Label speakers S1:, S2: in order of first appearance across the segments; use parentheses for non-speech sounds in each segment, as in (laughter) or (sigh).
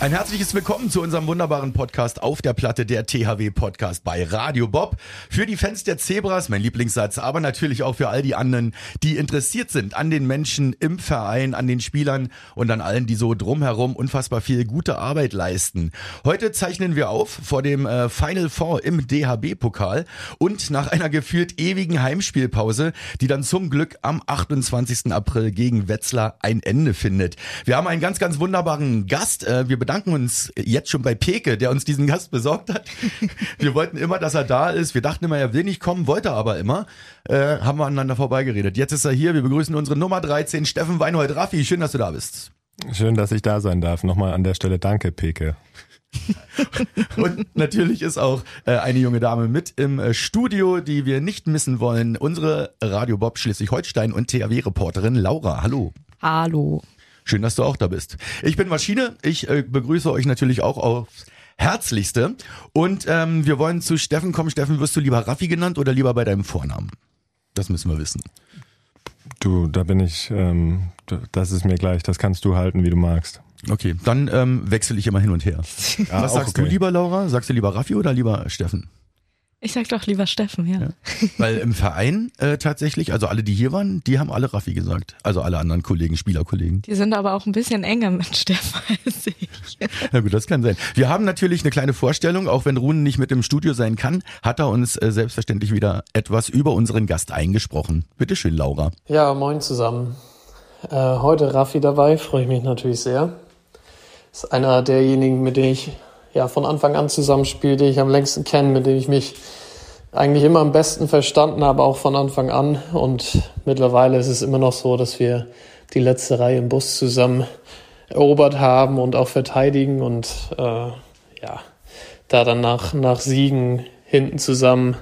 S1: Ein herzliches Willkommen zu unserem wunderbaren Podcast auf der Platte, der THW Podcast bei Radio Bob. Für die Fans der Zebras, mein Lieblingssatz, aber natürlich auch für all die anderen, die interessiert sind an den Menschen im Verein, an den Spielern und an allen, die so drumherum unfassbar viel gute Arbeit leisten. Heute zeichnen wir auf vor dem äh, Final Four im DHB-Pokal und nach einer gefühlt ewigen Heimspielpause, die dann zum Glück am 28. April gegen Wetzlar ein Ende findet. Wir haben einen ganz, ganz wunderbaren Gast. Äh, wir bedanken uns jetzt schon bei Peke, der uns diesen Gast besorgt hat. (laughs) Wir wollten immer, dass er da ist. Wir dachten immer, er will nicht kommen, wollte aber immer. Äh, haben wir aneinander vorbeigeredet. Jetzt ist er hier. Wir begrüßen unsere Nummer 13, Steffen Weinhold. Raffi, schön, dass du da bist.
S2: Schön, dass ich da sein darf. Nochmal an der Stelle danke, Peke. (laughs)
S1: Und natürlich ist auch äh, eine junge Dame mit im äh, Studio, die wir nicht missen wollen. Unsere Radio Bob Schleswig-Holstein und THW-Reporterin Laura. Hallo.
S3: Hallo.
S1: Schön, dass du auch da bist. Ich bin Maschine. Ich äh, begrüße euch natürlich auch aufs Herzlichste. Und ähm, wir wollen zu Steffen kommen. Steffen, wirst du lieber Raffi genannt oder lieber bei deinem Vornamen? Das müssen wir wissen.
S2: Du, da bin ich, ähm, das ist mir gleich, das kannst du halten, wie du magst.
S1: Okay, dann ähm, wechsle ich immer hin und her.
S2: Ja,
S1: Was sagst
S2: okay.
S1: du lieber, Laura? Sagst du lieber Raffi oder lieber Steffen?
S3: Ich sag doch lieber Steffen, ja.
S1: Ja. Weil im Verein äh, tatsächlich, also alle, die hier waren, die haben alle Raffi gesagt. Also alle anderen Kollegen, Spielerkollegen.
S3: Die sind aber auch ein bisschen enger mit Steffen als (laughs) ich.
S1: Na gut, das kann sein. Wir haben natürlich eine kleine Vorstellung, auch wenn Rune nicht mit im Studio sein kann, hat er uns äh, selbstverständlich wieder etwas über unseren Gast eingesprochen. Bitte schön, Laura.
S4: Ja, moin zusammen. Äh, heute Raffi dabei, freue ich mich natürlich sehr. Ist einer derjenigen, mit denen ich ja von Anfang an zusammenspiele, den ich am längsten kenne, mit dem ich mich eigentlich immer am besten verstanden habe, auch von Anfang an. Und mittlerweile ist es immer noch so, dass wir die letzte Reihe im Bus zusammen erobert haben und auch verteidigen und äh, ja, da dann nach, nach Siegen hinten zusammen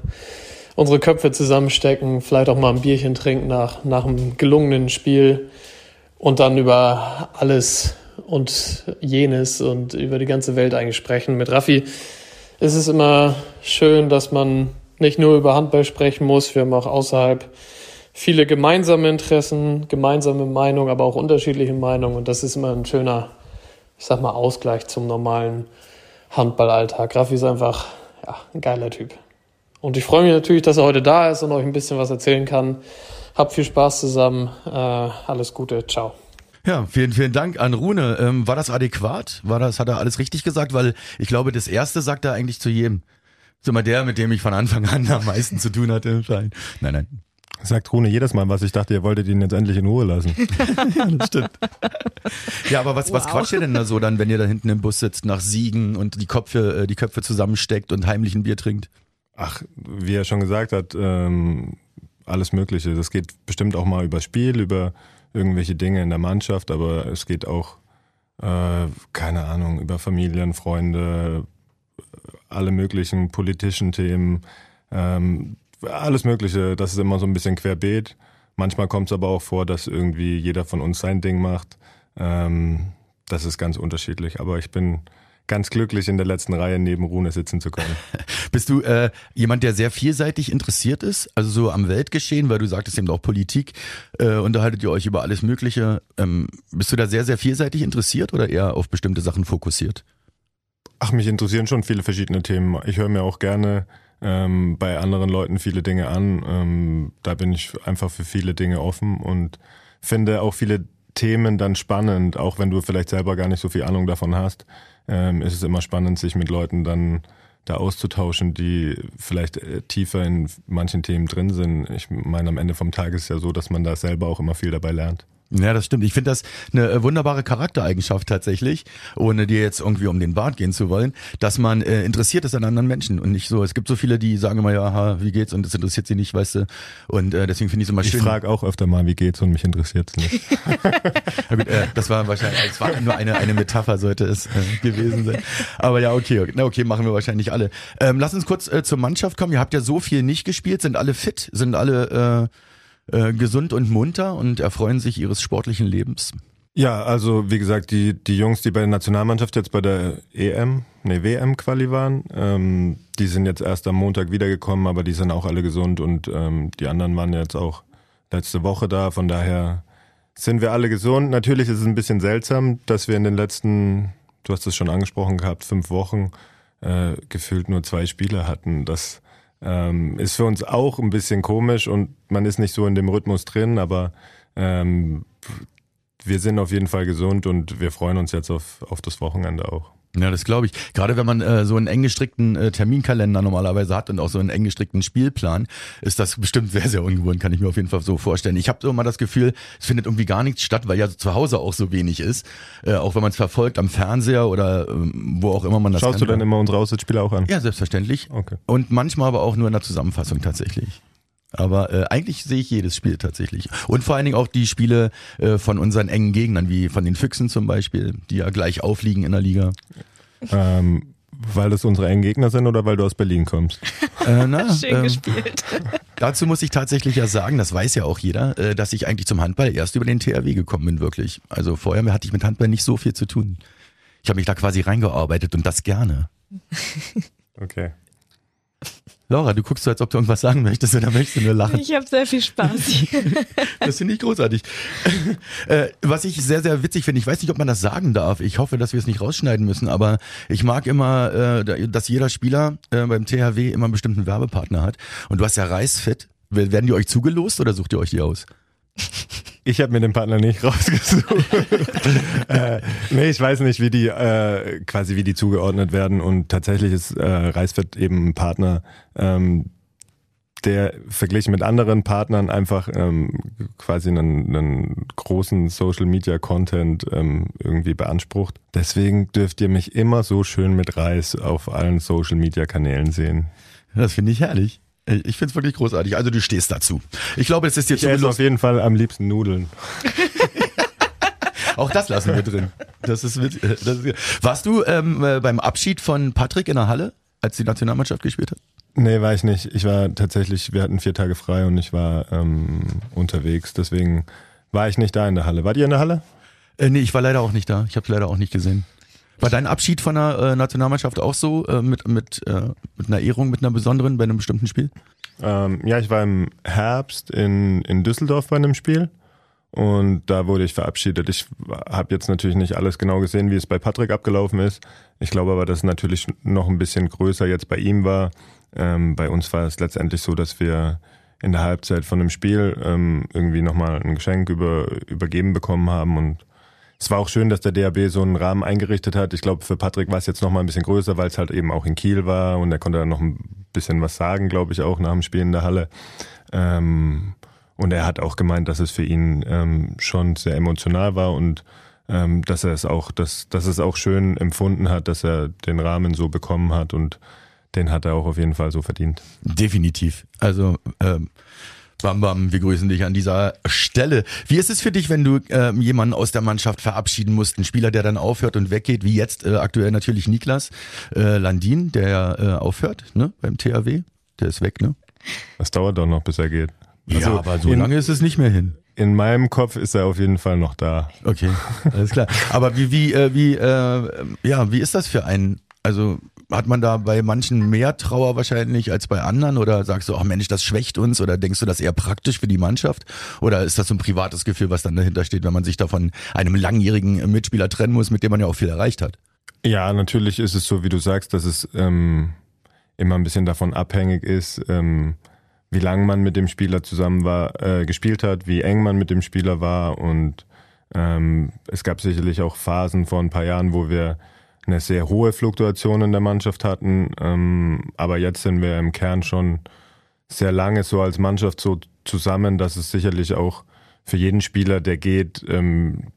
S4: unsere Köpfe zusammenstecken, vielleicht auch mal ein Bierchen trinken nach, nach einem gelungenen Spiel und dann über alles und jenes und über die ganze Welt eigentlich sprechen. Mit Raffi ist es immer schön, dass man nicht nur über Handball sprechen muss, wir haben auch außerhalb viele gemeinsame Interessen, gemeinsame Meinungen, aber auch unterschiedliche Meinungen und das ist immer ein schöner, ich sag mal, Ausgleich zum normalen Handballalltag. Raffi ist einfach ja, ein geiler Typ. Und ich freue mich natürlich, dass er heute da ist und euch ein bisschen was erzählen kann. Habt viel Spaß zusammen. Äh, alles Gute. Ciao.
S1: Ja, vielen, vielen Dank an Rune. Ähm, war das adäquat? War das, hat er alles richtig gesagt? Weil ich glaube, das erste sagt er eigentlich zu jedem. So mal der, mit dem ich von Anfang an am meisten zu tun hatte. Nein, nein.
S2: Sagt Rune jedes Mal was. Ich dachte, ihr wolltet ihn jetzt endlich in Ruhe lassen. (laughs)
S1: Ja, das stimmt. Ja, aber was, was
S3: Wow.
S1: quatscht ihr denn da so dann, wenn ihr da hinten im Bus sitzt nach Siegen und die Köpfe, äh, die Köpfe zusammensteckt und heimlich ein Bier trinkt?
S2: Ach, wie er schon gesagt hat, ähm, alles Mögliche. Das geht bestimmt auch mal über Spiel, über irgendwelche Dinge in der Mannschaft, aber es geht auch, äh, keine Ahnung, über Familien, Freunde, alle möglichen politischen Themen, ähm, alles Mögliche. Das ist immer so ein bisschen querbeet. Manchmal kommt es aber auch vor, dass irgendwie jeder von uns sein Ding macht. Ähm, das ist ganz unterschiedlich. Aber ich bin ganz glücklich, in der letzten Reihe neben Rune sitzen zu können. (laughs)
S1: Bist du äh, jemand, der sehr vielseitig interessiert ist? Also so am Weltgeschehen, weil du sagtest eben auch Politik, äh, unterhaltet ihr euch über alles Mögliche. Ähm, bist du da sehr, sehr vielseitig interessiert oder eher auf bestimmte Sachen fokussiert?
S2: Ach, mich interessieren schon viele verschiedene Themen. Ich höre mir auch gerne ähm, bei anderen Leuten viele Dinge an. Ähm, da bin ich einfach für viele Dinge offen und finde auch viele Themen dann spannend, auch wenn du vielleicht selber gar nicht so viel Ahnung davon hast. Ähm, ist es immer spannend, sich mit Leuten dann da auszutauschen, die vielleicht äh, tiefer in manchen Themen drin sind. Ich meine, am Ende vom Tag ist es ja so, dass man da selber auch immer viel dabei lernt.
S1: Ja, das stimmt. Ich finde das eine äh, wunderbare Charaktereigenschaft tatsächlich, ohne dir jetzt irgendwie um den Bart gehen zu wollen, dass man äh, interessiert ist an anderen Menschen und nicht so. Es gibt so viele, die sagen immer, ja, aha, wie geht's und das interessiert sie nicht, weißt du. Und äh, deswegen finde ich es immer
S2: Ich
S1: schön.
S2: frage auch öfter mal, wie geht's und mich interessiert's nicht. (laughs)
S1: Ja, gut, äh, das war wahrscheinlich, es war nur eine, eine Metapher, sollte es äh, gewesen sein. Aber ja, okay, okay, na okay, machen wir wahrscheinlich alle. Ähm, lass uns kurz äh, zur Mannschaft kommen. Ihr habt ja so viel nicht gespielt, sind alle fit, sind alle äh, äh, gesund und munter und erfreuen sich ihres sportlichen Lebens.
S2: Ja, also wie gesagt, die, die Jungs, die bei der Nationalmannschaft jetzt bei der EM, nee, WM-Quali waren, ähm, die sind jetzt erst am Montag wiedergekommen, aber die sind auch alle gesund und ähm, die anderen waren jetzt auch letzte Woche da, von daher sind wir alle gesund. Natürlich ist es ein bisschen seltsam, dass wir in den letzten, du hast es schon angesprochen gehabt, fünf Wochen äh, gefühlt nur zwei Spiele hatten. Das ähm, ist für uns auch ein bisschen komisch und man ist nicht so in dem Rhythmus drin, aber ähm, wir sind auf jeden Fall gesund und wir freuen uns jetzt auf, auf das Wochenende auch.
S1: Ja, das glaube ich. Gerade wenn man äh, so einen eng gestrickten äh, Terminkalender normalerweise hat und auch so einen eng gestrickten Spielplan, ist das bestimmt sehr, sehr ungewohnt, kann ich mir auf jeden Fall so vorstellen. Ich habe so mal das Gefühl, es findet irgendwie gar nichts statt, weil ja zu Hause auch so wenig ist. Äh, auch wenn man es verfolgt am Fernseher oder ähm, wo auch immer man das
S2: Schaust
S1: kann.
S2: du dann immer unsere Auswärtsspiele auch an?
S1: Ja, selbstverständlich.
S2: Okay.
S1: Und manchmal aber auch nur in der Zusammenfassung tatsächlich. Aber äh, eigentlich sehe ich jedes Spiel tatsächlich. Und vor allen Dingen auch die Spiele äh, von unseren engen Gegnern, wie von den Füchsen zum Beispiel, die ja gleich aufliegen in der Liga.
S2: Ähm, weil das unsere engen Gegner sind oder weil du aus Berlin kommst?
S1: Äh, na, (laughs)
S3: Schön
S1: ähm,
S3: gespielt. (laughs)
S1: dazu muss ich tatsächlich ja sagen, das weiß ja auch jeder, äh, dass ich eigentlich zum Handball erst über den THW gekommen bin, wirklich. Also vorher hatte ich mit Handball nicht so viel zu tun. Ich habe mich da quasi reingearbeitet und das gerne.
S2: Okay.
S1: Laura, du guckst so, als ob du irgendwas sagen möchtest oder möchtest du nur lachen?
S3: Ich habe sehr viel Spaß. (laughs)
S1: Das finde ich großartig. äh, was ich sehr, sehr witzig finde, ich weiß nicht, ob man das sagen darf. Ich hoffe, dass wir es nicht rausschneiden müssen, aber ich mag immer, äh, dass jeder Spieler äh, beim THW immer einen bestimmten Werbepartner hat. Und du hast ja Reisfit. Werden die euch zugelost oder sucht ihr euch die aus?
S2: Ich habe mir den Partner nicht rausgesucht. (laughs) äh, nee, ich weiß nicht, wie die äh, quasi wie die zugeordnet werden und tatsächlich ist äh, Reisfett eben ein Partner, ähm, der verglichen mit anderen Partnern einfach ähm, quasi einen, einen großen Social Media Content ähm, irgendwie beansprucht. Deswegen dürft ihr mich immer so schön mit Reis auf allen Social Media Kanälen sehen.
S1: Das finde ich herrlich. Ich finde es wirklich großartig. Also du stehst dazu. Ich glaube, es ist dir
S2: Ich esse auf jeden Fall am liebsten Nudeln. (laughs)
S1: Auch das lassen wir drin. Das ist, witz- äh, das ist Warst du ähm, äh, beim Abschied von Patrick in der Halle, als die Nationalmannschaft gespielt hat?
S2: Nee, war ich nicht. Ich war tatsächlich, wir hatten vier Tage frei und ich war ähm, unterwegs. Deswegen war ich nicht da in der Halle. Wart ihr in der Halle?
S1: Äh, nee, ich war leider auch nicht da. Ich habe leider auch nicht gesehen. War dein Abschied von der äh, Nationalmannschaft auch so äh, mit mit äh, mit einer Ehrung, mit einer besonderen bei einem bestimmten Spiel?
S2: Ähm, ja, ich war im Herbst in, in Düsseldorf bei einem Spiel und da wurde ich verabschiedet. Ich habe jetzt natürlich nicht alles genau gesehen, wie es bei Patrick abgelaufen ist. Ich glaube aber, dass es natürlich noch ein bisschen größer jetzt bei ihm war. Ähm, bei uns war es letztendlich so, dass wir in der Halbzeit von dem Spiel ähm, irgendwie nochmal ein Geschenk über, übergeben bekommen haben und es war auch schön, dass der DAB so einen Rahmen eingerichtet hat. Ich glaube, für Patrick war es jetzt noch mal ein bisschen größer, weil es halt eben auch in Kiel war und er konnte dann noch ein bisschen was sagen, glaube ich, auch nach dem Spiel in der Halle. Ähm, und er hat auch gemeint, dass es für ihn ähm, schon sehr emotional war und ähm, dass er es auch, dass, dass es auch schön empfunden hat, dass er den Rahmen so bekommen hat und den hat er auch auf jeden Fall so verdient.
S1: Definitiv. Also ähm, Bam Bam, wir grüßen dich an dieser Stelle. Wie ist es für dich, wenn du ähm, jemanden aus der Mannschaft verabschieden musst? Ein Spieler, der dann aufhört und weggeht, wie jetzt äh, aktuell natürlich Niklas äh, Landin, der ja äh, aufhört ne, beim THW. Der ist weg, ne?
S2: Das dauert doch noch, bis er geht.
S1: ja,
S2: Also
S1: aber so
S2: in-
S1: lange ist es nicht mehr hin.
S2: In meinem Kopf ist er auf jeden Fall noch da.
S1: Okay, alles klar. Aber wie, wie, äh, wie, äh, ja, wie ist das für einen? Also hat man da bei manchen mehr Trauer wahrscheinlich als bei anderen? Oder sagst du, ach Mensch, das schwächt uns? Oder denkst du das eher praktisch für die Mannschaft? Oder ist das so ein privates Gefühl, was dann dahinter steht, wenn man sich da von einem langjährigen Mitspieler trennen muss, mit dem man ja auch viel erreicht hat?
S2: Ja, natürlich ist es so, wie du sagst, dass es ähm, immer ein bisschen davon abhängig ist, ähm, wie lange man mit dem Spieler zusammen war, äh, gespielt hat, wie eng man mit dem Spieler war und ähm, es gab sicherlich auch Phasen vor ein paar Jahren, wo wir eine sehr hohe Fluktuation in der Mannschaft hatten, ähm, aber jetzt sind wir im Kern schon sehr lange so als Mannschaft so zusammen, dass es sicherlich auch für jeden Spieler, der geht, ähm,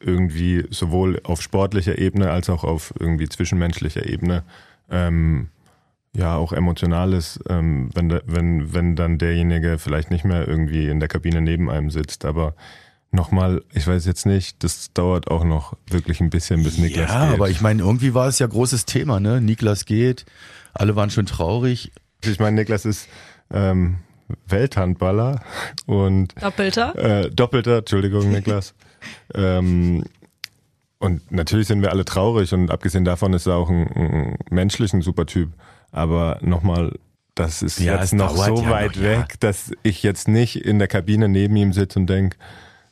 S2: irgendwie sowohl auf sportlicher Ebene als auch auf irgendwie zwischenmenschlicher Ebene ähm, ja auch emotional ist, ähm, wenn, wenn, wenn dann derjenige vielleicht nicht mehr irgendwie in der Kabine neben einem sitzt. Aber nochmal, ich weiß jetzt nicht, das dauert auch noch wirklich ein bisschen, bis Niklas
S1: ja,
S2: geht.
S1: aber ich meine, irgendwie war es ja großes Thema, ne? Niklas geht, alle waren schon traurig.
S2: ich meine, Niklas ist ähm, Welthandballer und
S3: Doppelter.
S2: äh, Doppelter, Entschuldigung, Niklas. (laughs) ähm, und natürlich sind wir alle traurig und abgesehen davon ist er auch ein, ein menschlich ein super Typ. Aber nochmal, das ist
S1: Ja,
S2: jetzt noch so
S1: ja
S2: weit
S1: noch, ja.
S2: weg, dass ich jetzt nicht in der Kabine neben ihm sitze und denke,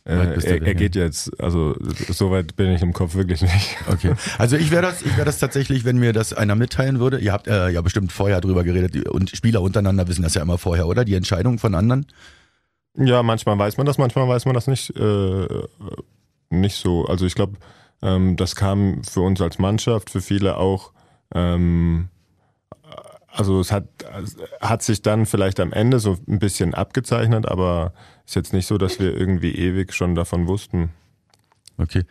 S2: äh, er, er geht jetzt. Also so weit bin ich im Kopf wirklich nicht. (laughs)
S1: Okay. Also ich wäre das, ich wäre das tatsächlich, wenn mir das einer mitteilen würde. Ihr habt äh, ja bestimmt vorher drüber geredet und Spieler untereinander wissen das ja immer vorher, oder? Die Entscheidung von anderen.
S2: Ja, manchmal weiß man das, manchmal weiß man das nicht, äh, nicht so. Also ich glaube, ähm, das kam für uns als Mannschaft, für viele auch. Ähm, also es hat, hat sich dann vielleicht am Ende so ein bisschen abgezeichnet, aber ist jetzt nicht so, dass wir irgendwie ewig schon davon wussten.
S1: Okay.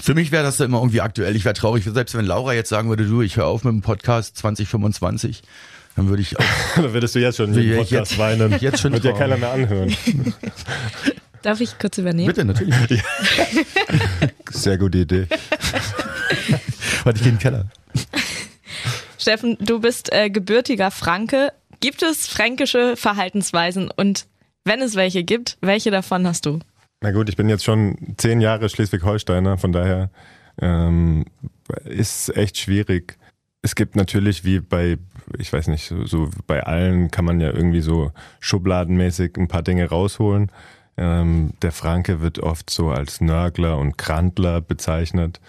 S1: Für mich wäre das immer irgendwie aktuell. Ich wäre traurig, selbst wenn Laura jetzt sagen würde, du, ich höre auf mit dem Podcast 2025, dann würde ich auch (laughs)
S2: da würdest du jetzt schon
S1: ich
S2: Podcast
S1: jetzt-
S2: weinen.
S1: jetzt schon
S2: Wird ja keiner mehr anhören. (laughs)
S3: Darf ich kurz übernehmen?
S1: bitte natürlich. (laughs)
S2: Sehr gute Idee.
S1: Warte, ich gehe in den Keller.
S3: Steffen, du bist äh, gebürtiger Franke. Gibt es fränkische Verhaltensweisen und wenn es welche gibt, welche davon hast du?
S2: Na gut, ich bin jetzt schon zehn Jahre Schleswig-Holsteiner, von daher ähm, ist echt schwierig. Es gibt natürlich wie bei, ich weiß nicht, so, so bei allen kann man ja irgendwie so schubladenmäßig ein paar Dinge rausholen. Ähm, der Franke wird oft so als Nörgler und Krantler bezeichnet.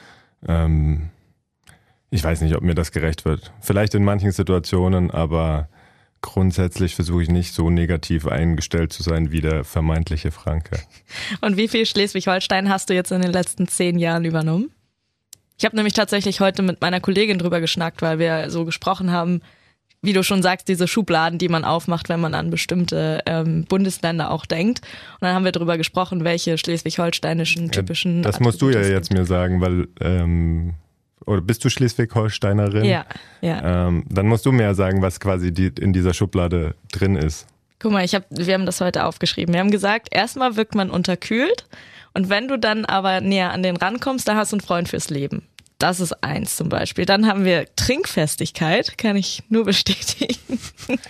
S2: Ähm, ich weiß nicht, ob mir das gerecht wird. Vielleicht in manchen Situationen, aber grundsätzlich versuche ich nicht so negativ eingestellt zu sein wie der vermeintliche Franke. (laughs)
S3: Und wie viel Schleswig-Holstein hast du jetzt in den letzten zehn Jahren übernommen? Ich habe nämlich tatsächlich heute mit meiner Kollegin drüber geschnackt, weil wir so gesprochen haben, wie du schon sagst, diese Schubladen, die man aufmacht, wenn man an bestimmte ähm, Bundesländer auch denkt. Und dann haben wir drüber gesprochen, welche schleswig-holsteinischen typischen.
S2: Das musst du ja
S3: Attribute
S2: jetzt
S3: gibt.
S2: mir sagen, weil ähm, oder bist du Schleswig-Holsteinerin?
S3: Ja, ja.
S2: Ähm, dann musst du mir ja sagen, was quasi die, in dieser Schublade drin ist.
S3: Guck mal, ich hab, wir haben das heute aufgeschrieben. Wir haben gesagt, erstmal wirkt man unterkühlt und wenn du dann aber näher an den rankommst, dann hast du einen Freund fürs Leben. Das ist eins zum Beispiel. Dann haben wir Trinkfestigkeit, kann ich nur (laughs) bestätigen.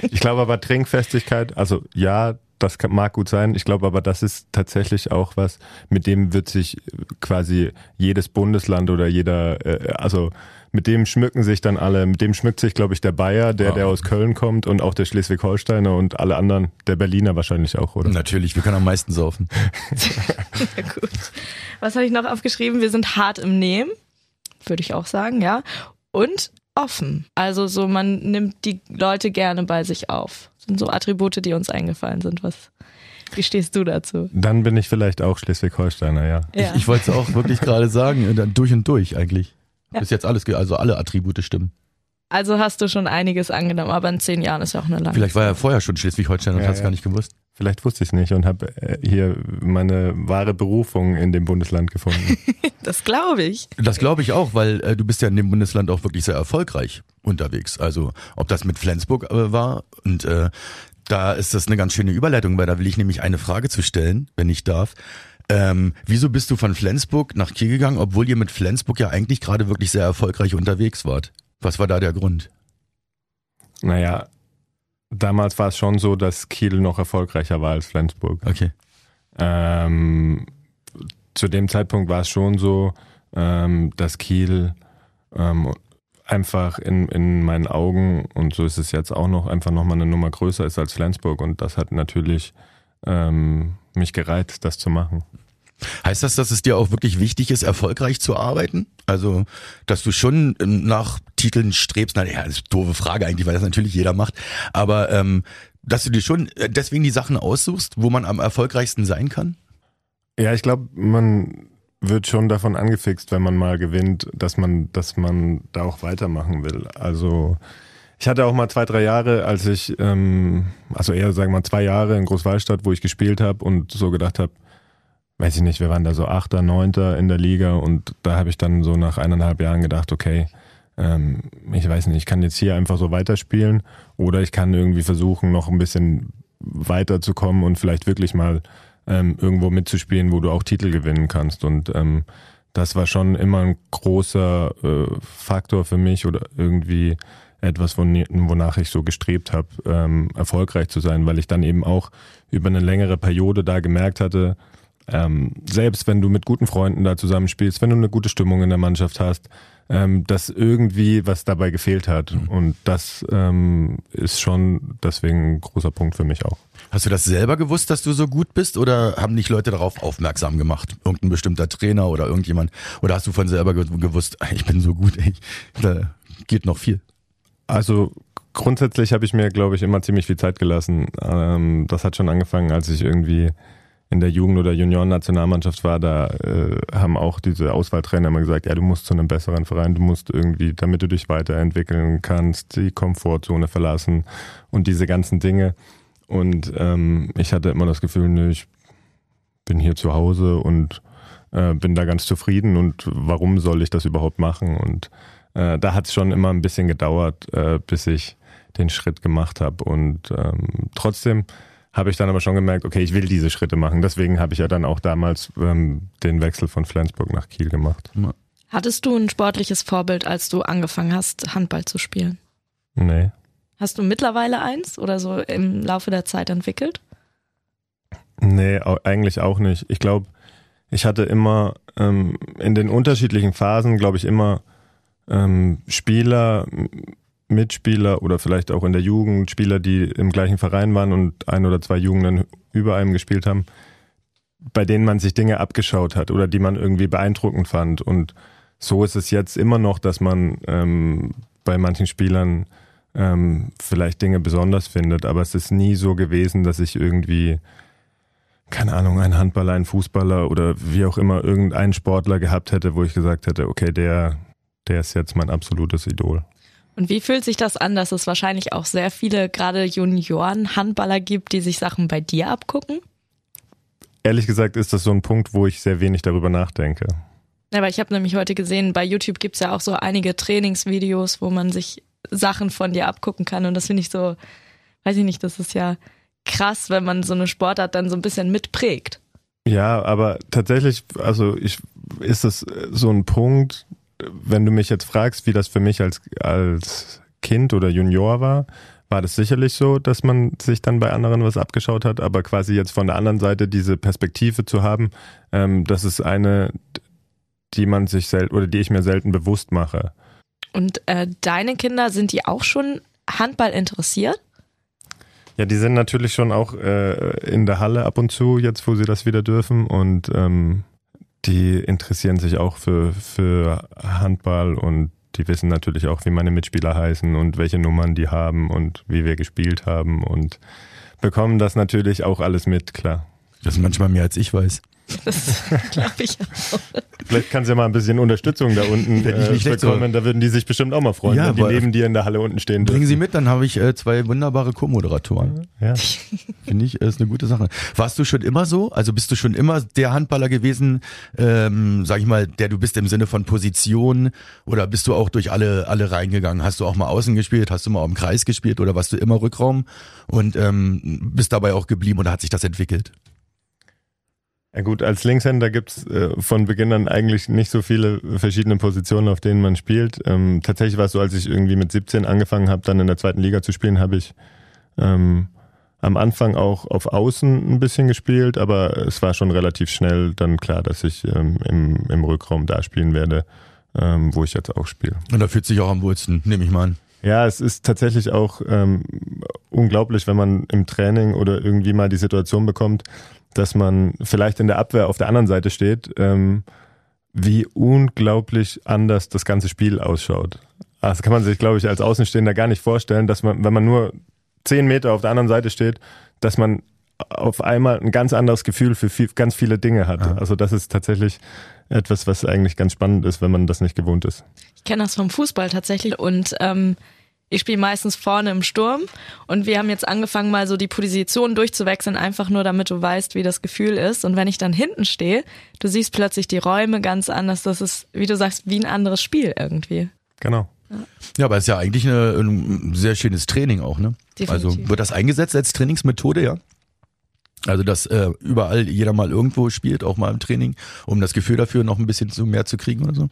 S2: Ich glaube aber Trinkfestigkeit, also ja, das kann, mag gut sein. Ich glaube aber, das ist tatsächlich auch was, mit dem wird sich quasi jedes Bundesland oder jeder, äh, also mit dem schmücken sich dann alle, mit dem schmückt sich, glaube ich, der Bayer, der,
S1: Ja.
S2: der aus Köln kommt und auch der Schleswig-Holsteiner und alle anderen, der Berliner wahrscheinlich auch, oder?
S1: Natürlich, wir können am meisten saufen. (laughs)
S3: Ja, gut. Was habe ich noch aufgeschrieben? Wir sind hart im Nehmen, würde ich auch sagen, ja. Und offen. Also so, man nimmt die Leute gerne bei sich auf. Das sind so Attribute, die uns eingefallen sind. Was, wie stehst du dazu?
S2: Dann bin ich vielleicht auch Schleswig-Holsteiner, ja.
S3: Ja.
S1: Ich, ich wollte es auch wirklich gerade sagen, äh, dann durch und durch eigentlich.
S3: Ja.
S1: Bis jetzt alles, also alle Attribute stimmen.
S3: Also hast du schon einiges angenommen, aber in zehn Jahren ist ja auch eine lange.
S1: Vielleicht war er vorher schon Schleswig-Holstein und
S2: Ja,
S1: hat es
S2: ja.
S1: gar nicht gewusst.
S2: Vielleicht wusste ich es nicht und habe äh, hier meine wahre Berufung in dem Bundesland gefunden. (laughs)
S3: Das glaube ich.
S1: Das glaube ich auch, weil äh, du bist ja in dem Bundesland auch wirklich sehr erfolgreich unterwegs. Also ob das mit Flensburg äh, war und äh, da ist das eine ganz schöne Überleitung, weil da will ich nämlich eine Frage zu stellen, wenn ich darf. Ähm, wieso bist du von Flensburg nach Kiel gegangen, obwohl ihr mit Flensburg ja eigentlich gerade wirklich sehr erfolgreich unterwegs wart? Was war da der Grund?
S2: naja, damals war es schon so, dass Kiel noch erfolgreicher war als Flensburg.
S1: Okay.
S2: Ähm, zu dem Zeitpunkt war es schon so, ähm, dass Kiel ähm, einfach in, in meinen Augen, und so ist es jetzt auch noch, einfach nochmal eine Nummer größer ist als Flensburg. Und das hat natürlich ähm, mich gereizt, das zu machen.
S1: Heißt das, dass es dir auch wirklich wichtig ist, erfolgreich zu arbeiten? Also, dass du schon ähm, nach Titeln strebst? Na ja, das ist eine doofe Frage eigentlich, weil das natürlich jeder macht. Aber ähm, dass du dir schon äh, deswegen die Sachen aussuchst, wo man am erfolgreichsten sein kann?
S2: Ja, ich glaube, man wird schon davon angefixt, wenn man mal gewinnt, dass man, dass man da auch weitermachen will. Also ich hatte auch mal zwei, drei Jahre, als ich, ähm, also eher sagen wir mal zwei Jahre in Großwallstadt, wo ich gespielt habe und so gedacht habe, weiß ich nicht, wir waren da so Achter, Neunter in der Liga und da habe ich dann so nach eineinhalb Jahren gedacht, okay, ähm, ich weiß nicht, ich kann jetzt hier einfach so weiterspielen oder ich kann irgendwie versuchen, noch ein bisschen weiterzukommen und vielleicht wirklich mal ähm, irgendwo mitzuspielen, wo du auch Titel gewinnen kannst. Und ähm, das war schon immer ein großer äh, Faktor für mich oder irgendwie etwas, won- wonach ich so gestrebt habe, ähm, erfolgreich zu sein, weil ich dann eben auch über eine längere Periode da gemerkt hatte, ähm, selbst wenn du mit guten Freunden da zusammenspielst, wenn du eine gute Stimmung in der Mannschaft hast, ähm, dass irgendwie was dabei gefehlt hat. Mhm. Und das ähm, ist schon deswegen ein großer Punkt für mich auch.
S1: Hast du das selber gewusst, dass du so gut bist oder haben dich Leute darauf aufmerksam gemacht? Irgendein bestimmter Trainer oder irgendjemand? Oder hast du von selber gewusst, (laughs) ich bin so gut, ich, da geht noch viel?
S2: Also grundsätzlich habe ich mir, glaube ich, immer ziemlich viel Zeit gelassen. Ähm, das hat schon angefangen, als ich irgendwie in der Jugend- oder Junioren-Nationalmannschaft war, da äh, haben auch diese Auswahltrainer immer gesagt, ja, du musst zu einem besseren Verein, du musst irgendwie, damit du dich weiterentwickeln kannst, die Komfortzone verlassen und diese ganzen Dinge. Und ähm, ich hatte immer das Gefühl, ne, ich bin hier zu Hause und äh, bin da ganz zufrieden und warum soll ich das überhaupt machen? Und äh, da hat es schon immer ein bisschen gedauert, äh, bis ich den Schritt gemacht habe. Und ähm, trotzdem habe ich dann aber schon gemerkt, okay, ich will diese Schritte machen. Deswegen habe ich ja dann auch damals ähm, den Wechsel von Flensburg nach Kiel gemacht.
S3: Hattest du ein sportliches Vorbild, als du angefangen hast, Handball zu spielen?
S2: Nee.
S3: Hast du mittlerweile eins oder so im Laufe der Zeit entwickelt?
S2: Nee, eigentlich auch nicht. Ich glaube, ich hatte immer ähm, in den unterschiedlichen Phasen, glaube ich, immer ähm, Spieler, Mitspieler oder vielleicht auch in der Jugend Spieler, die im gleichen Verein waren und ein oder zwei Jugenden über einem gespielt haben, bei denen man sich Dinge abgeschaut hat oder die man irgendwie beeindruckend fand. Und so ist es jetzt immer noch, dass man ähm, bei manchen Spielern ähm, vielleicht Dinge besonders findet, aber es ist nie so gewesen, dass ich irgendwie keine Ahnung, einen Handballer, einen Fußballer oder wie auch immer irgendeinen Sportler gehabt hätte, wo ich gesagt hätte, okay, der, der ist jetzt mein absolutes Idol.
S3: Und wie fühlt sich das an, dass es wahrscheinlich auch sehr viele gerade Junioren-Handballer gibt, die sich Sachen bei dir abgucken?
S2: Ehrlich gesagt ist das so ein Punkt, wo ich sehr wenig darüber nachdenke.
S3: Ja, aber ich habe nämlich heute gesehen, bei YouTube gibt es ja auch so einige Trainingsvideos, wo man sich Sachen von dir abgucken kann. Und das finde ich so, weiß ich nicht, das ist ja krass, wenn man so eine Sportart dann so ein bisschen mitprägt.
S2: Ja, aber tatsächlich, also ich, ist das so ein Punkt, wenn du mich jetzt fragst, wie das für mich als, als Kind oder Junior war, war das sicherlich so, dass man sich dann bei anderen was abgeschaut hat, aber quasi jetzt von der anderen Seite diese Perspektive zu haben, ähm, das ist eine, die man sich selten oder die ich mir selten bewusst mache.
S3: Und äh, deine Kinder, sind die auch schon Handball interessiert?
S2: Ja, die sind natürlich schon auch äh, in der Halle ab und zu, jetzt wo sie das wieder dürfen. Und ähm, die interessieren sich auch für, für Handball und die wissen natürlich auch, wie meine Mitspieler heißen und welche Nummern die haben und wie wir gespielt haben und bekommen das natürlich auch alles mit, klar.
S1: Das ist manchmal mehr als ich weiß.
S3: Das (laughs) glaube ich auch.
S2: Vielleicht kannst du ja mal ein bisschen Unterstützung da unten
S1: Wenn ich nicht
S2: äh, bekommen. Da würden die sich bestimmt auch mal freuen,
S1: Ja,
S2: wenn die neben dir in der Halle unten stehen
S1: Bringen
S2: dürfen.
S1: Sie mit, dann habe ich äh, zwei wunderbare Co-Moderatoren.
S2: Ja. (laughs)
S1: Finde ich, ist eine gute Sache. Warst du schon immer so? Also bist du schon immer der Handballer gewesen, ähm, sag ich mal, der du bist im Sinne von Position oder bist du auch durch alle, alle reingegangen? Hast du auch mal außen gespielt? Hast du mal im Kreis gespielt oder warst du immer Rückraum und ähm, bist dabei auch geblieben oder hat sich das entwickelt?
S2: Ja gut, als Linkshänder gibt's äh, von Beginn an eigentlich nicht so viele verschiedene Positionen, auf denen man spielt. Ähm, tatsächlich war es so, als ich irgendwie mit 17 angefangen habe, dann in der zweiten Liga zu spielen, habe ich ähm, am Anfang auch auf Außen ein bisschen gespielt, aber es war schon relativ schnell dann klar, dass ich ähm, im, im Rückraum da spielen werde, ähm, wo ich jetzt auch spiele.
S1: Und da fühlt sich auch am wohlsten, nehme ich mal an.
S2: Ja, es ist tatsächlich auch ähm, unglaublich, wenn man im Training oder irgendwie mal die Situation bekommt, dass man vielleicht in der Abwehr auf der anderen Seite steht, ähm, wie unglaublich anders das ganze Spiel ausschaut. Ah, Das kann man sich, glaube ich, als Außenstehender gar nicht vorstellen, dass man, wenn man nur zehn Meter auf der anderen Seite steht, dass man auf einmal ein ganz anderes Gefühl für viel, ganz viele Dinge hat.
S1: Ja.
S2: Also das ist tatsächlich etwas, was eigentlich ganz spannend ist, wenn man das nicht gewohnt ist.
S3: Ich kenne das vom Fußball tatsächlich und ähm, ich spiele meistens vorne im Sturm und wir haben jetzt angefangen, mal so die Position durchzuwechseln, einfach nur damit du weißt, wie das Gefühl ist. Und wenn ich dann hinten stehe, du siehst plötzlich die Räume ganz anders. Das ist, wie du sagst, wie ein anderes Spiel irgendwie.
S2: Genau.
S1: Ja, aber es ist ja eigentlich eine, ein sehr schönes Training auch, ne?
S3: Definitiv.
S1: Also wird das eingesetzt als Trainingsmethode, ja? Also dass äh, überall jeder mal irgendwo spielt, auch mal im Training, um das Gefühl dafür noch ein bisschen zu mehr zu kriegen oder so.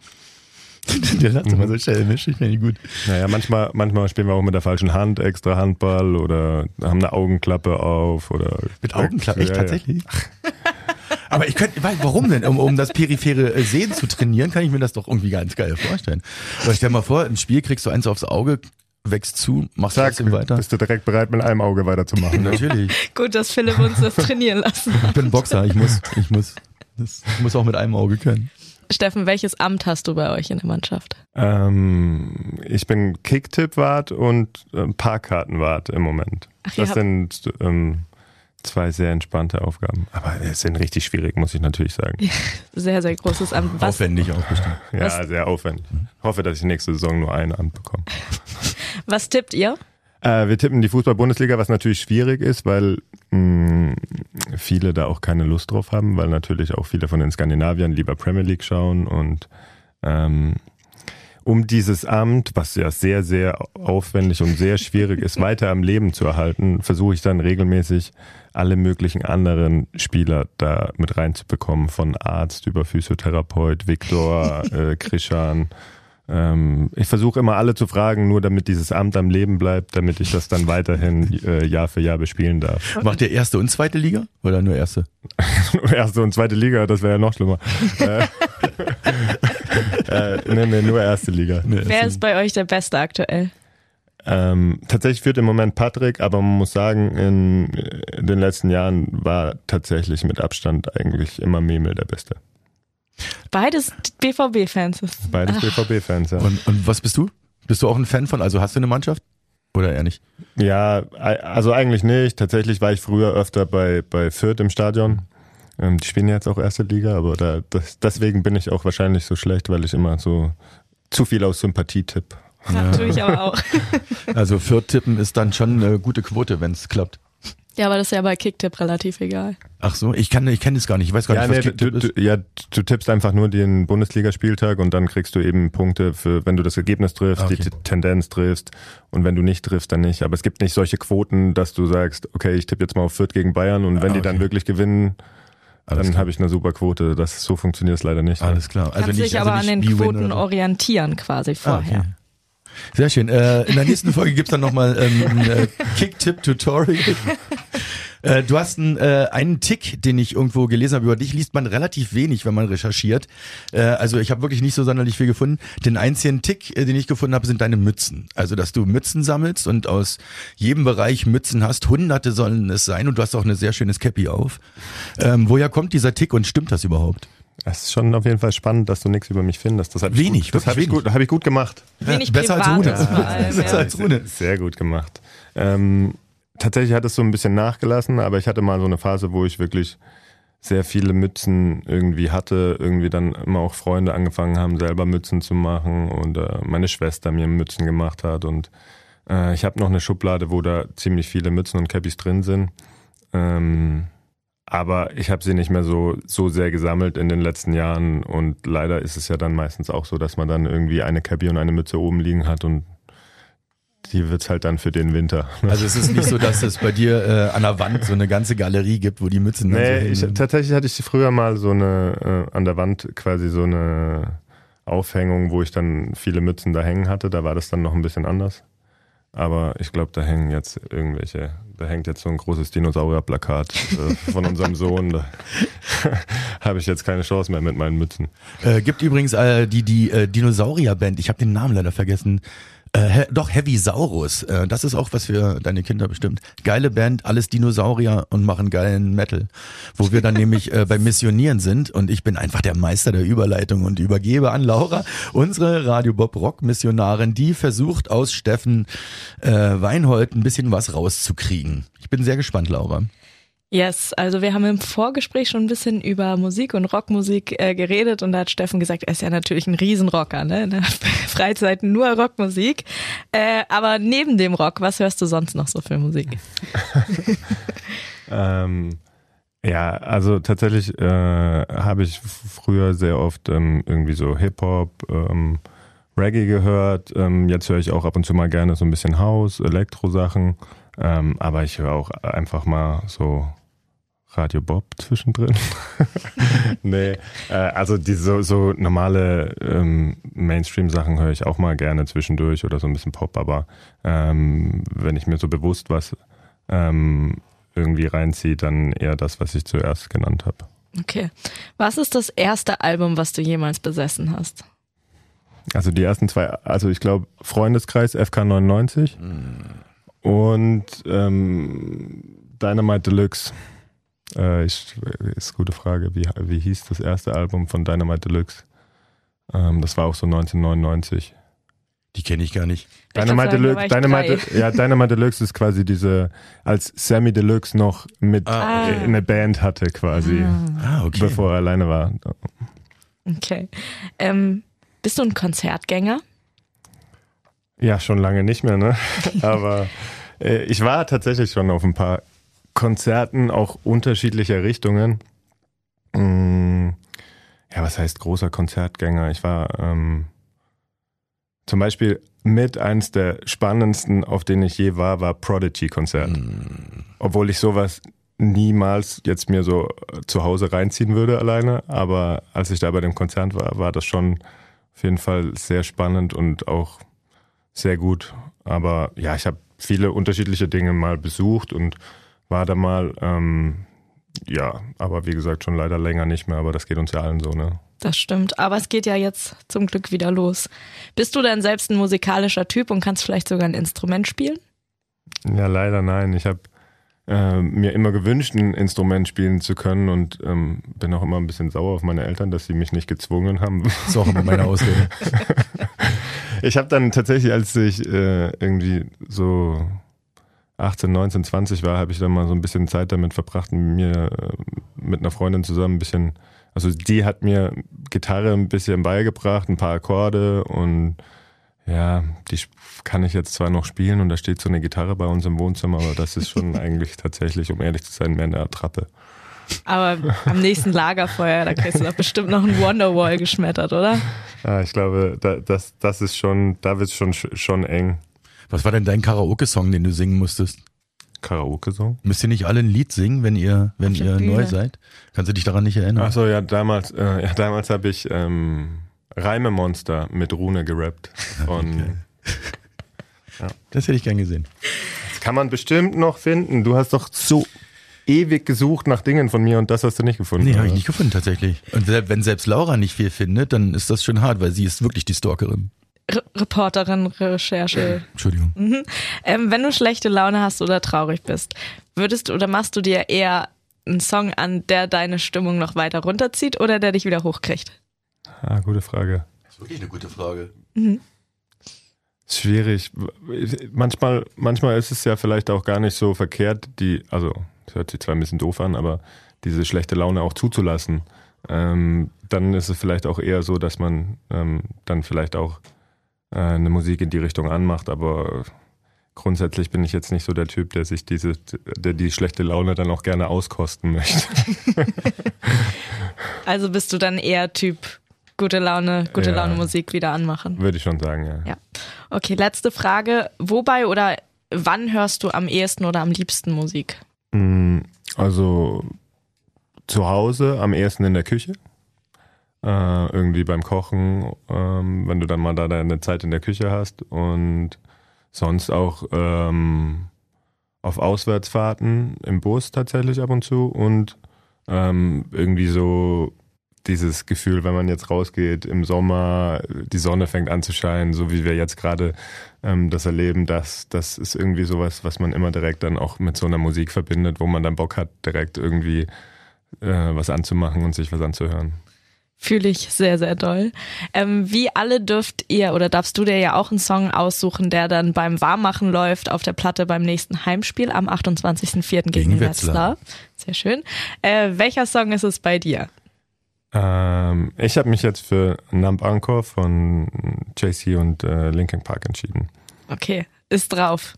S1: (laughs) Der lacht immer so schelmisch, ich finde ihn gut.
S2: Naja, manchmal, manchmal spielen wir auch mit der falschen Hand extra Handball oder haben eine Augenklappe auf oder
S1: Mit Augenklappe, echt
S2: Ja, ja.
S1: tatsächlich? (laughs) Aber ich könnte, warum denn? Um, um das periphere äh, Sehen zu trainieren, kann ich mir das doch irgendwie ganz geil vorstellen. Aber stell mal vor, im Spiel kriegst du eins aufs Auge, wächst zu, machst
S2: Zack,
S1: trotzdem weiter.
S2: bist du direkt bereit, mit einem Auge weiterzumachen. ne?
S1: Natürlich. (laughs)
S3: Gut, dass Philipp uns das trainieren lassen.
S1: Ich bin Boxer, ich muss, ich muss, das, ich muss auch mit einem Auge können.
S3: Steffen, welches Amt hast du bei euch in der Mannschaft?
S2: Ähm, ich bin Kicktipp-Wart und äh, Parkkartenwart im Moment.
S3: Ach,
S2: das sind ähm, zwei sehr entspannte Aufgaben. Aber es sind richtig schwierig, muss ich natürlich sagen.
S3: Sehr, sehr großes Amt. Was,
S1: Aufwendig auch bestimmt.
S2: Ja,
S3: Was-
S2: sehr aufwendig. Hoffe, dass ich nächste Saison nur ein Amt bekomme. (laughs)
S3: was tippt ihr?
S2: Äh, wir tippen die Fußball-Bundesliga, was natürlich schwierig ist, weil mh, viele da auch keine Lust drauf haben, weil natürlich auch viele von den Skandinaviern lieber Premier League schauen und ähm, um dieses Amt, was ja sehr, sehr aufwendig und sehr schwierig ist, weiter am Leben zu erhalten, versuche ich dann regelmäßig alle möglichen anderen Spieler da mit reinzubekommen, von Arzt über Physiotherapeut, Viktor, äh, Krishan. Ähm, ich versuche immer alle zu fragen, nur damit dieses Amt am Leben bleibt, damit ich das dann weiterhin äh, Jahr für Jahr bespielen darf.
S1: Macht ihr erste und zweite Liga? Oder nur erste? (laughs)
S2: Erste und zweite Liga, das wäre ja noch schlimmer. (laughs) äh, äh, nee, nee, nur erste Liga.
S3: Wer ist bei euch der Beste aktuell?
S2: Ähm, tatsächlich führt im Moment Patrick, aber man muss sagen, in, in den letzten Jahren war tatsächlich mit Abstand eigentlich immer Memel der Beste.
S3: Beides BVB-Fans.
S2: Beides BVB-Fans, ja.
S1: Und, und was bist du? Bist du auch ein Fan von, also hast du eine Mannschaft? Oder eher nicht?
S2: Ja, also eigentlich nicht. Tatsächlich war ich früher öfter bei, bei Fürth im Stadion. Ähm, die spielen jetzt auch erste Liga, aber da, das, deswegen bin ich auch wahrscheinlich so schlecht, weil ich immer so zu viel aus Sympathie tipp.
S3: Ja. Tue ich aber auch. (laughs)
S1: Also Fürth tippen ist dann schon eine gute Quote, wenn es klappt.
S3: Ja, aber das ist ja bei Kicktipp relativ egal.
S1: Ach so, ich kann, ich kenne das gar nicht. Ich weiß gar
S2: Ja,
S1: nicht, was
S2: nee,
S1: Kicktipp
S2: du,
S1: ist.
S2: du, ja, du tippst einfach nur den Bundesligaspieltag und dann kriegst du eben Punkte für, wenn du das Ergebnis triffst,
S1: Okay.
S2: die T- Tendenz triffst und wenn du nicht triffst, dann nicht. Aber es gibt nicht solche Quoten, dass du sagst, okay, ich tippe jetzt mal auf Fürth gegen Bayern und wenn
S1: Ah,
S2: die dann
S1: okay.
S2: wirklich gewinnen,
S1: Alles
S2: dann habe ich eine super Quote. Das, so funktioniert es leider nicht.
S1: Alles klar. Also
S3: Kannst dich
S1: also
S3: aber
S1: nicht
S3: an den Quoten orientieren quasi
S1: Ah,
S3: vorher.
S1: okay. Sehr schön. Äh, in der nächsten Folge gibt's dann nochmal ähm, ein äh, Kick-Tipp-Tutorial. Äh, du hast einen, äh, einen Tick, den ich irgendwo gelesen habe. Über dich liest man relativ wenig, wenn man recherchiert. Äh, also ich habe wirklich nicht so sonderlich viel gefunden. Den einzigen Tick, äh, den ich gefunden habe, sind deine Mützen. Also dass du Mützen sammelst und aus jedem Bereich Mützen hast. Hunderte sollen es sein und du hast auch ein sehr schönes Cappy auf. Ähm, woher kommt dieser Tick und stimmt das überhaupt?
S2: Es ist schon auf jeden Fall spannend, dass du nichts über mich findest. Das
S1: Wenig,
S2: gut, das habe ich, gut, hab ich gut gemacht.
S3: Wenig
S1: besser als Rune. (laughs) Besser als Rune.
S2: Sehr gut gemacht. Ähm, tatsächlich hat es so ein bisschen nachgelassen, aber ich hatte mal so eine Phase, wo ich wirklich sehr viele Mützen irgendwie hatte, irgendwie dann immer auch Freunde angefangen haben, selber Mützen zu machen und äh, meine Schwester mir Mützen gemacht hat und äh, ich habe noch eine Schublade, wo da ziemlich viele Mützen und Cappies drin sind. Ähm, aber ich habe sie nicht mehr so, so sehr gesammelt in den letzten Jahren und leider ist es ja dann meistens auch so, dass man dann irgendwie eine Cappy und eine Mütze oben liegen hat und die wird's halt dann für den Winter.
S1: Also es ist nicht so, dass es bei dir äh, an der Wand so eine ganze Galerie gibt, wo die Mützen dann so
S2: Nee,
S1: hängen.
S2: ich, tatsächlich hatte ich früher mal so eine, äh, an der Wand quasi so eine Aufhängung, wo ich dann viele Mützen da hängen hatte. Da war das dann noch ein bisschen anders. Aber ich glaube, da hängen jetzt irgendwelche, da hängt jetzt so ein großes Dinosaurierplakat äh, von unserem Sohn. Da (laughs) habe ich jetzt keine Chance mehr mit meinen Mützen.
S1: Äh, gibt übrigens äh, die, die äh, Dinosaurier-Band, ich habe den Namen leider vergessen. Äh, he, doch, Heavy Saurus. Äh, das ist auch was für deine Kinder bestimmt. Geile Band, alles Dinosaurier und machen geilen Metal. Wo wir dann nämlich äh, beim Missionieren sind und ich bin einfach der Meister der Überleitung und übergebe an Laura, unsere Radio Bob Rock Missionarin, die versucht aus Steffen äh, Weinhold ein bisschen was rauszukriegen. Ich bin sehr gespannt, Laura.
S3: Yes, also wir haben im Vorgespräch schon ein bisschen über Musik und Rockmusik äh, geredet und da hat Steffen gesagt, er ist ja natürlich ein Riesenrocker, ne? In der (laughs) Freizeit nur Rockmusik. Äh, aber neben dem Rock, was hörst du sonst noch so für Musik? (laughs)
S2: Ähm, ja, also tatsächlich äh, habe ich früher sehr oft ähm, irgendwie so Hip-Hop, ähm, Reggae gehört. Ähm, jetzt höre ich auch ab und zu mal gerne so ein bisschen House, Elektro-Sachen. Ähm, aber ich höre auch einfach mal so Radio Bob zwischendrin. (laughs) nee, äh, also die so, so normale ähm, Mainstream-Sachen höre ich auch mal gerne zwischendurch oder so ein bisschen Pop, aber ähm, wenn ich mir so bewusst was ähm, irgendwie reinziehe, dann eher das, was ich zuerst genannt habe.
S3: Okay. Was ist das erste Album, was du jemals besessen hast?
S2: Also die ersten zwei, also ich glaube Freundeskreis FK 99 und ähm, Dynamite Deluxe. Äh, ich, ist eine gute Frage. Wie, wie hieß das erste Album von Dynamite Deluxe? Ähm, das war auch so 1999.
S1: Die kenne ich gar nicht.
S3: Ich
S2: Dynamite Deluxe, Dynamite, ja, Dynamite Deluxe ist quasi diese, als Sammy Deluxe noch mit
S1: Ah,
S2: eine Band hatte quasi,
S1: Ah, okay.
S2: bevor er alleine war.
S3: Okay. Ähm, bist du ein Konzertgänger?
S2: Ja, schon lange nicht mehr, ne? (laughs) Aber äh, ich war tatsächlich schon auf ein paar Konzerten, auch unterschiedlicher Richtungen. Mm, ja, was heißt großer Konzertgänger? Ich war ähm, zum Beispiel mit eins der spannendsten, auf denen ich je war, war Prodigy-Konzert. Obwohl ich sowas niemals jetzt mir so äh, zu Hause reinziehen würde alleine. Aber als ich da bei dem Konzert war, war das schon auf jeden Fall sehr spannend und auch sehr gut. Aber ja, ich habe viele unterschiedliche Dinge mal besucht und war da mal, ähm, ja, aber wie gesagt, schon leider länger nicht mehr, aber das geht uns ja allen so, ne?
S3: Das stimmt. Aber es geht ja jetzt zum Glück wieder los. Bist du denn selbst ein musikalischer Typ und kannst vielleicht sogar ein Instrument spielen?
S2: Ja, leider nein. Ich habe äh, mir immer gewünscht, ein Instrument spielen zu können und ähm, bin auch immer ein bisschen sauer auf meine Eltern, dass sie mich nicht gezwungen haben. (laughs)
S1: Das ist auch immer meine Ausrede. (laughs)
S2: Ich habe dann tatsächlich, als ich äh, irgendwie so 18, 19, 20 war, habe ich dann mal so ein bisschen Zeit damit verbracht, mir äh, mit einer Freundin zusammen ein bisschen, also die hat mir Gitarre ein bisschen beigebracht, ein paar Akkorde und ja, die kann ich jetzt zwar noch spielen und da steht so eine Gitarre bei uns im Wohnzimmer, aber das ist schon (laughs) eigentlich tatsächlich, um ehrlich zu sein, mehr eine Attrappe.
S3: Aber am nächsten Lagerfeuer, da kriegst du doch bestimmt noch ein Wonderwall geschmettert, oder?
S2: Ja, ich glaube, da, das, das ist schon, da wird es schon, schon eng.
S1: Was war denn dein Karaoke-Song, den du singen musstest?
S2: Karaoke-Song?
S1: Müsst ihr nicht alle ein Lied singen, wenn ihr, wenn ihr
S3: Bühne.
S1: neu seid? Kannst du dich daran nicht erinnern?
S2: Ach so, ja, damals, äh, ja, damals habe ich ähm, Reimemonster mit Rune gerappt. (laughs) Von, (laughs)
S1: Das hätte ich gern gesehen.
S2: das kann man bestimmt noch finden. Du hast doch so ewig gesucht nach Dingen von mir und das hast du nicht gefunden.
S1: Nee, habe ich nicht gefunden tatsächlich. Und wenn selbst Laura nicht viel findet, dann ist das schon hart, weil sie ist wirklich die Stalkerin.
S3: Re Reporterin, Recherche.
S1: Entschuldigung.
S3: Ähm, wenn du schlechte Laune hast oder traurig bist, würdest du oder machst du dir eher einen Song an, der deine Stimmung noch weiter runterzieht oder der dich wieder hochkriegt?
S2: Ah, gute Frage.
S1: Das ist wirklich eine gute Frage.
S2: Ist Schwierig. Manchmal, manchmal ist es ja vielleicht auch gar nicht so verkehrt, die, also, das hört sich zwar ein bisschen doof an, aber diese schlechte Laune auch zuzulassen. Ähm, dann ist es vielleicht auch eher so, dass man ähm, dann vielleicht auch eine Musik in die Richtung anmacht, aber grundsätzlich bin ich jetzt nicht so der Typ, der sich diese, der die schlechte Laune dann auch gerne auskosten möchte. (laughs)
S3: Also bist du dann eher Typ gute Laune, gute
S2: Ja.
S3: Laune Musik wieder anmachen?
S2: Würde ich schon sagen, ja.
S3: Ja. Okay, letzte Frage. Wobei oder wann hörst du am ehesten oder am liebsten Musik?
S2: Mm, Also zu Hause, am ehesten in der Küche. Äh, irgendwie beim Kochen, ähm, wenn du dann mal da deine Zeit in der Küche hast. Und sonst auch ähm, auf Auswärtsfahrten im Bus tatsächlich ab und zu. Und ähm, irgendwie so dieses Gefühl, wenn man jetzt rausgeht im Sommer, die Sonne fängt an zu scheinen, so wie wir jetzt gerade ähm, das erleben, das, das ist irgendwie sowas, was man immer direkt dann auch mit so einer Musik verbindet, wo man dann Bock hat, direkt irgendwie äh, was anzumachen und sich was anzuhören.
S3: Fühle ich sehr, sehr doll. Ähm, wie alle dürft ihr oder darfst du dir ja auch einen Song aussuchen, der dann beim Warmmachen läuft auf der Platte beim nächsten Heimspiel am 28.04. gegen,
S1: Gegen
S3: Wetzlar.
S1: Wetzlar.
S3: Sehr schön. Äh, welcher Song ist es bei dir?
S2: Ähm, ich habe mich jetzt für Numb Encore von JC und äh, Linkin Park entschieden.
S3: Okay, ist drauf.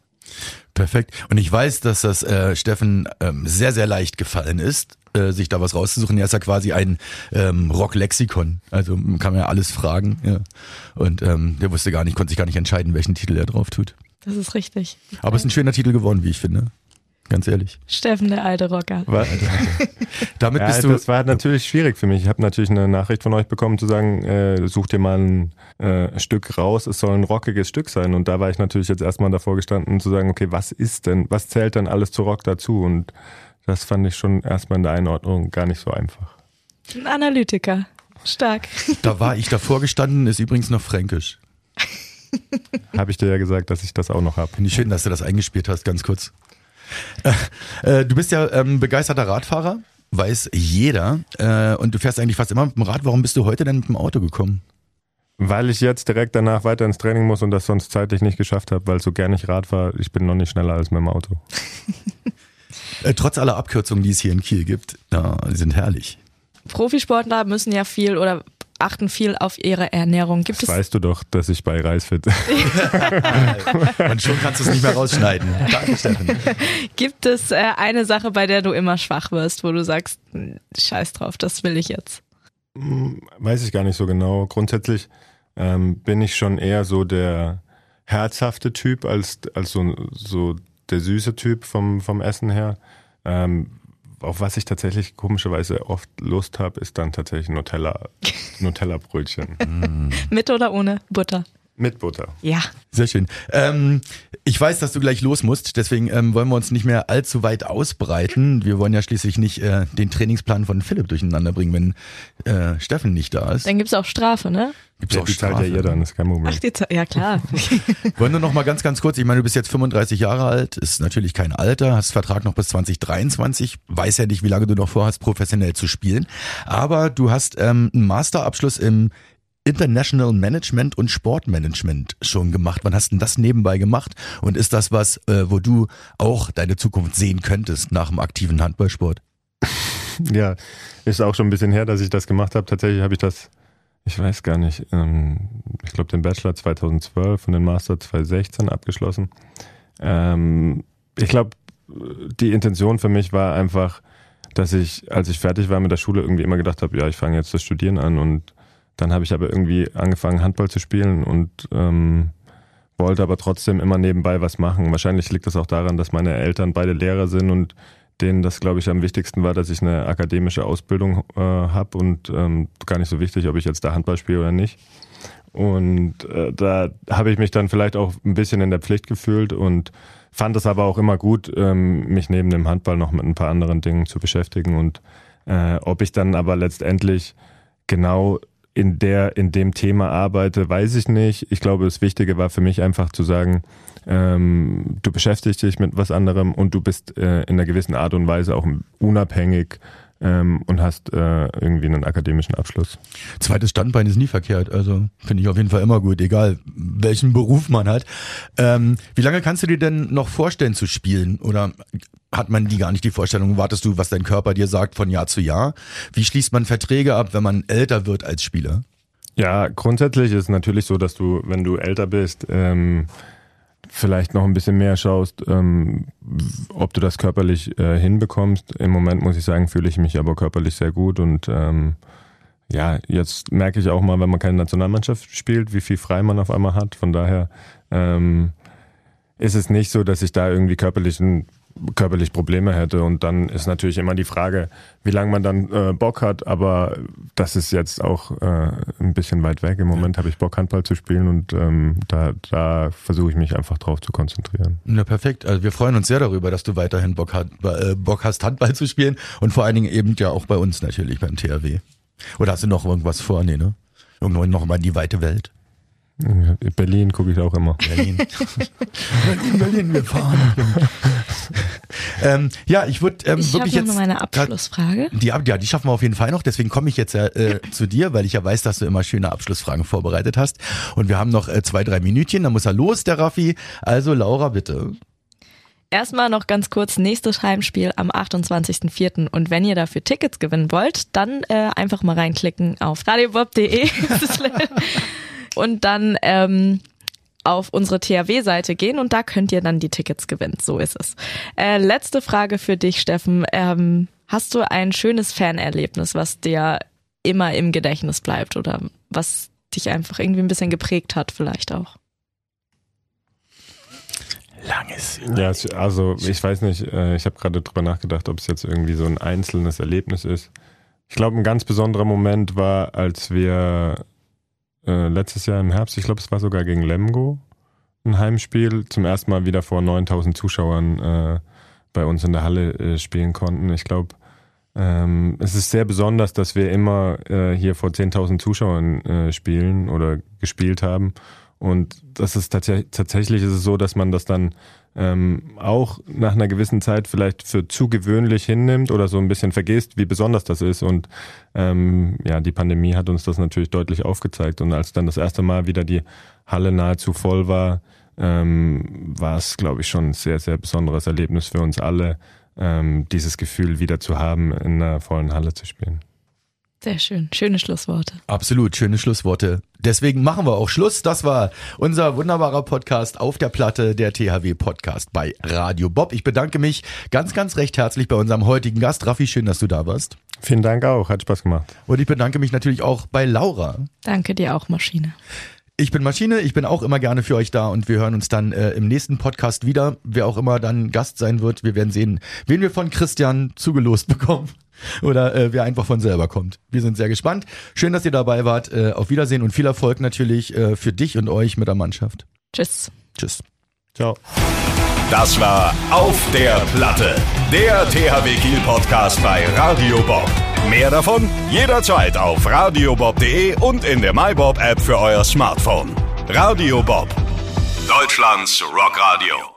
S1: Perfekt. Und ich weiß, dass das äh, Steffen ähm, sehr, sehr leicht gefallen ist, äh, sich da was rauszusuchen. Er ist ja quasi ein ähm, Rock-Lexikon. Also man kann ja alles fragen. Ja. Und ähm, der wusste gar nicht, konnte sich gar nicht entscheiden, welchen Titel er drauf tut.
S3: Das ist richtig.
S1: Aber es ist ein schöner Titel geworden, wie ich finde. Ganz ehrlich.
S3: Steffen, der alte Rocker.
S2: Was?
S1: Damit
S2: Ja,
S1: bist du.
S2: das war natürlich schwierig für mich. Ich habe natürlich eine Nachricht von euch bekommen, zu sagen, äh, such dir mal ein äh, Stück raus, es soll ein rockiges Stück sein. Und da war ich natürlich jetzt erstmal davor gestanden, zu sagen, okay, was ist denn, was zählt denn alles zu Rock dazu? Und das fand ich schon erstmal in der Einordnung gar nicht so einfach.
S3: Ein Analytiker. Stark.
S1: Da war ich davor gestanden, ist übrigens noch fränkisch. (laughs)
S2: Habe ich dir ja gesagt, dass ich das auch noch habe.
S1: Finde ich schön, dass du das eingespielt hast, ganz kurz. Äh, du bist ja ähm, begeisterter Radfahrer, weiß jeder. Äh, und du fährst eigentlich fast immer mit dem Rad. Warum bist du heute denn mit dem Auto gekommen?
S2: Weil ich jetzt direkt danach weiter ins Training muss und das sonst zeitlich nicht geschafft habe, weil so gern ich Rad fahre, ich bin noch nicht schneller als mit dem Auto. (laughs)
S1: Äh, trotz aller Abkürzungen, die es hier in Kiel gibt, ja, die sind herrlich.
S3: Profisportler müssen ja viel oder achten viel auf ihre Ernährung. Gibt
S2: Das
S3: es
S2: weißt du doch, dass ich bei Reisfit. (laughs)
S1: Und schon kannst du es nicht mehr rausschneiden. Danke, Steffen. (laughs)
S3: gibt es äh, eine Sache, bei der du immer schwach wirst, wo du sagst, "Hm, Scheiß drauf, das will ich jetzt.
S2: Weiß ich gar nicht so genau. Grundsätzlich ähm, bin ich schon eher so der herzhafte Typ als, als so, so der süße Typ vom, vom Essen her. Ähm, auf was ich tatsächlich komischerweise oft Lust habe, ist dann tatsächlich Nutella, (laughs) Nutella-Brötchen.
S3: Mit oder ohne Butter?
S2: Mit Butter.
S3: Ja.
S1: Sehr schön. Ähm, ich weiß, dass du gleich los musst, deswegen ähm, wollen wir uns nicht mehr allzu weit ausbreiten. Wir wollen ja schließlich nicht äh, den Trainingsplan von Philipp durcheinander bringen, wenn äh, Steffen nicht da ist.
S3: Dann gibt's auch Strafe, ne?
S1: Gibt's
S2: Ja,
S1: auch
S2: die zahlt ja
S1: Strafe.
S2: ihr dann, ist kein Problem.
S3: Ach, die Ze- ja klar. (laughs)
S1: Wollen wir noch mal ganz, ganz kurz, ich meine, du bist jetzt 35 Jahre alt, ist natürlich kein Alter, hast Vertrag noch bis 2023, weiß ja nicht, wie lange du noch vorhast, professionell zu spielen, aber du hast ähm, einen Masterabschluss im International Management und Sportmanagement schon gemacht. Wann hast denn das nebenbei gemacht? Und ist das was, äh, wo du auch deine Zukunft sehen könntest nach dem aktiven Handballsport? (laughs)
S2: Ja, ist auch schon ein bisschen her, dass ich das gemacht habe. Tatsächlich habe ich das, ich weiß gar nicht, ähm, ich glaube den Bachelor 2012 und den Master 2016 abgeschlossen. Ähm, ich glaube, die Intention für mich war einfach, dass ich, als ich fertig war mit der Schule, irgendwie immer gedacht habe, ja, ich fange jetzt das Studieren an und dann habe ich aber irgendwie angefangen, Handball zu spielen und ähm, wollte aber trotzdem immer nebenbei was machen. Wahrscheinlich liegt das auch daran, dass meine Eltern beide Lehrer sind und denen das, glaube ich, am wichtigsten war, dass ich eine akademische Ausbildung äh, habe und ähm, gar nicht so wichtig, ob ich jetzt da Handball spiele oder nicht. Und äh, da habe ich mich dann vielleicht auch ein bisschen in der Pflicht gefühlt und fand es aber auch immer gut, ähm, mich neben dem Handball noch mit ein paar anderen Dingen zu beschäftigen. Und äh, ob ich dann aber letztendlich genau in der, in dem Thema arbeite, weiß ich nicht. Ich glaube, das Wichtige war für mich einfach zu sagen, ähm, du beschäftigst dich mit was anderem und du bist äh, in einer gewissen Art und Weise auch unabhängig ähm, und hast äh, irgendwie einen akademischen Abschluss.
S1: Zweites Standbein ist nie verkehrt, also finde ich auf jeden Fall immer gut, egal welchen Beruf man hat. Ähm, wie lange kannst du dir denn noch vorstellen zu spielen? Oder hat man die gar nicht die Vorstellung? Wartest du, was dein Körper dir sagt von Jahr zu Jahr? Wie schließt man Verträge ab, wenn man älter wird als Spieler?
S2: Ja, grundsätzlich ist es natürlich so, dass du, wenn du älter bist, ähm, vielleicht noch ein bisschen mehr schaust, ähm, ob du das körperlich äh, hinbekommst. Im Moment muss ich sagen, fühle ich mich aber körperlich sehr gut und ähm, ja, jetzt merke ich auch mal, wenn man keine Nationalmannschaft spielt, wie viel frei man auf einmal hat. Von daher ähm, ist es nicht so, dass ich da irgendwie körperlichen körperlich Probleme hätte und dann ist natürlich immer die Frage, wie lange man dann äh, Bock hat, aber das ist jetzt auch äh, ein bisschen weit weg. Im Moment habe ich Bock Handball zu spielen und ähm, da, da versuche ich mich einfach drauf zu konzentrieren.
S1: Na perfekt. Also wir freuen uns sehr darüber, dass du weiterhin Bock, hat, äh, Bock hast, Handball zu spielen und vor allen Dingen eben ja auch bei uns natürlich beim THW. Oder hast du noch irgendwas vor? Nee, ne? Irgendwann noch mal in die weite Welt.
S2: In Berlin gucke ich auch immer.
S1: Berlin. (laughs) Berlin, Berlin, wir fahren. (laughs) ähm, ja, ich würde ähm,
S3: Ich habe
S1: wirklich
S3: noch
S1: jetzt
S3: mal meine Abschlussfrage.
S1: Die, ja, die schaffen wir auf jeden Fall noch. Deswegen komme ich jetzt ja, äh, zu dir, weil ich ja weiß, dass du immer schöne Abschlussfragen vorbereitet hast. Und wir haben noch äh, zwei, drei Minütchen. Dann muss er los, der Raffi. Also Laura, bitte.
S3: Erstmal noch ganz kurz, nächstes Heimspiel am 28.04. Und wenn ihr dafür Tickets gewinnen wollt, dann äh, einfach mal reinklicken auf radiobob.de (laughs) und dann ähm, auf unsere THW-Seite gehen und da könnt ihr dann die Tickets gewinnen. So ist es. Äh, letzte Frage für dich, Steffen. Ähm, hast du ein schönes Fanerlebnis, was dir immer im Gedächtnis bleibt oder was dich einfach irgendwie ein bisschen geprägt hat vielleicht auch?
S1: Langes.
S2: Ja, also ich weiß nicht, äh, ich habe gerade drüber nachgedacht, ob es jetzt irgendwie so ein einzelnes Erlebnis ist. Ich glaube, ein ganz besonderer Moment war, als wir äh, letztes Jahr im Herbst, ich glaube, es war sogar gegen Lemgo, ein Heimspiel, zum ersten Mal wieder vor 9000 Zuschauern äh, bei uns in der Halle äh, spielen konnten. Ich glaube, ähm, es ist sehr besonders, dass wir immer äh, hier vor 10.000 Zuschauern äh, spielen oder gespielt haben. Und das ist tats tatsächlich ist es so, dass man das dann ähm, auch nach einer gewissen Zeit vielleicht für zu gewöhnlich hinnimmt oder so ein bisschen vergisst, wie besonders das ist. Und ähm, ja, die Pandemie hat uns das natürlich deutlich aufgezeigt. Und als dann das erste Mal wieder die Halle nahezu voll war, ähm, war es, glaube ich, schon ein sehr, sehr besonderes Erlebnis für uns alle, ähm, dieses Gefühl wieder zu haben, in einer vollen Halle zu spielen.
S3: Sehr schön. Schöne Schlussworte.
S1: Absolut, schöne Schlussworte. Deswegen machen wir auch Schluss. Das war unser wunderbarer Podcast auf der Platte, der THW Podcast bei Radio Bob. Ich bedanke mich ganz, ganz recht herzlich bei unserem heutigen Gast. Raffi, schön, dass du da warst.
S2: Vielen Dank auch, hat Spaß gemacht.
S1: Und ich bedanke mich natürlich auch bei Laura.
S3: Danke dir auch, Maschine.
S1: Ich bin Maschine, ich bin auch immer gerne für euch da und wir hören uns dann äh, im nächsten Podcast wieder. Wer auch immer dann Gast sein wird, wir werden sehen, wen wir von Christian zugelost bekommen oder äh, wer einfach von selber kommt. Wir sind sehr gespannt. Schön, dass ihr dabei wart. Äh, auf Wiedersehen und viel Erfolg natürlich äh, für dich und euch mit der Mannschaft.
S3: Tschüss.
S1: Tschüss.
S2: Ciao.
S5: Das war Auf der Platte, der THW Kiel Podcast bei Radio Bob. Mehr davon jederzeit auf radiobob.de und in der MyBob App für euer Smartphone. Radio Bob, Deutschlands Rockradio.